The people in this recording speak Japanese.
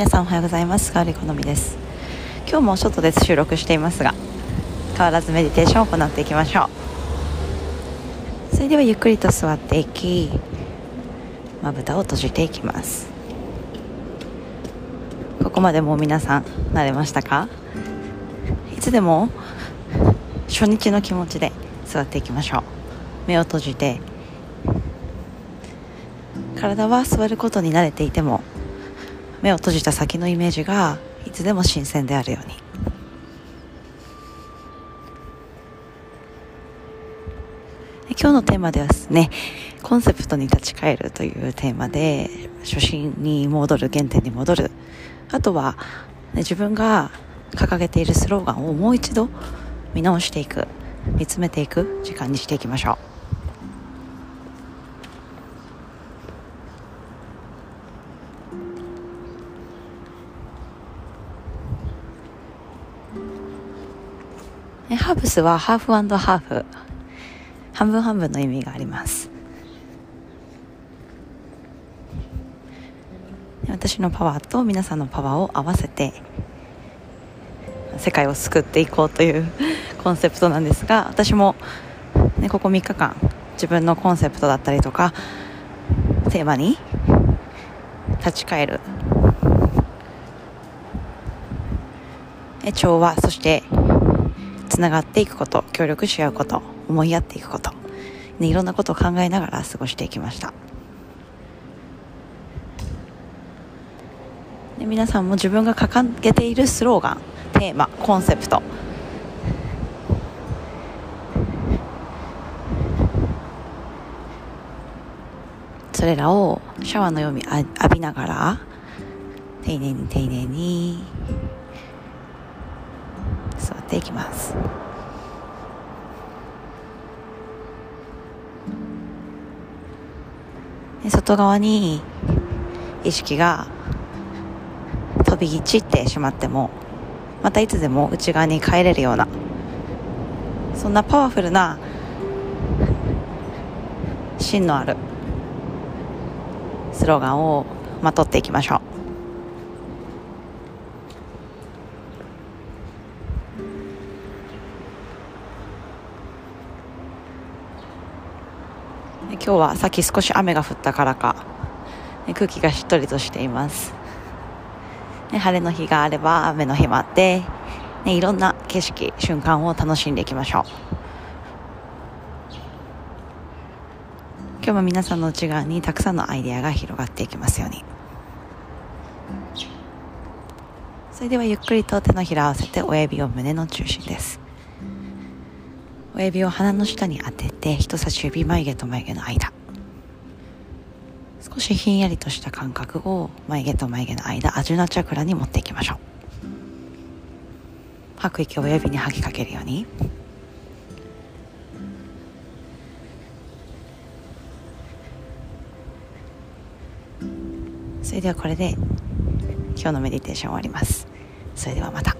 皆さんおはようございます。ガーリコのみです。今日も外で収録していますが変わらずメディテーションを行っていきましょう。それではゆっくりと座っていきまぶたを閉じていきます。ここまでもう皆さん慣れましたか？いつでも初日の気持ちで座っていきましょう。目を閉じて。体は座ることに慣れていても目を閉じた先のイメージがいつでも新鮮であるように。今日のテーマではですねコンセプトに立ち返るというテーマで初心に戻る原点に戻る。あとは、ね、自分が掲げているスローガンをもう一度見直していく見つめていく時間にしていきましょう。ハーブスはハーフハーフ半分半分の意味があります。私のパワーと皆さんのパワーを合わせて世界を救っていこうという コンセプトなんですが私も、ね、ここ3日間自分のコンセプトだったりとかテーマに立ち返る。調和そしてつながっていくこと協力し合うこと思いやっていくこと、ね、いろんなことを考えながら過ごしていきました。で皆さんも自分が掲げているスローガンテーマコンセプト。それらをシャワーのように浴びながら丁寧に丁寧に座っていきます。外側に意識が飛び散ってしまってもまたいつでも内側に帰れるようなそんなパワフルな芯のあるスローガンをまとっていきましょう。今日はさっき少し雨が降ったからか空気がしっとりとしています、晴れの日があれば雨の日もあって、ね、いろんな景色瞬間を楽しんでいきましょう。今日も皆さんの内側にたくさんのアイデアが広がっていきますように。それではゆっくりと手のひらを合わせて親指を胸の中心です。親指を鼻の下に当てて人差し指眉毛と眉毛の間。少しひんやりとした感覚を眉毛と眉毛の間アジュナチャクラに持っていきましょう。吐く息を親指に吐きかけるように。それではこれで今日のメディテーション終わります。それではまた。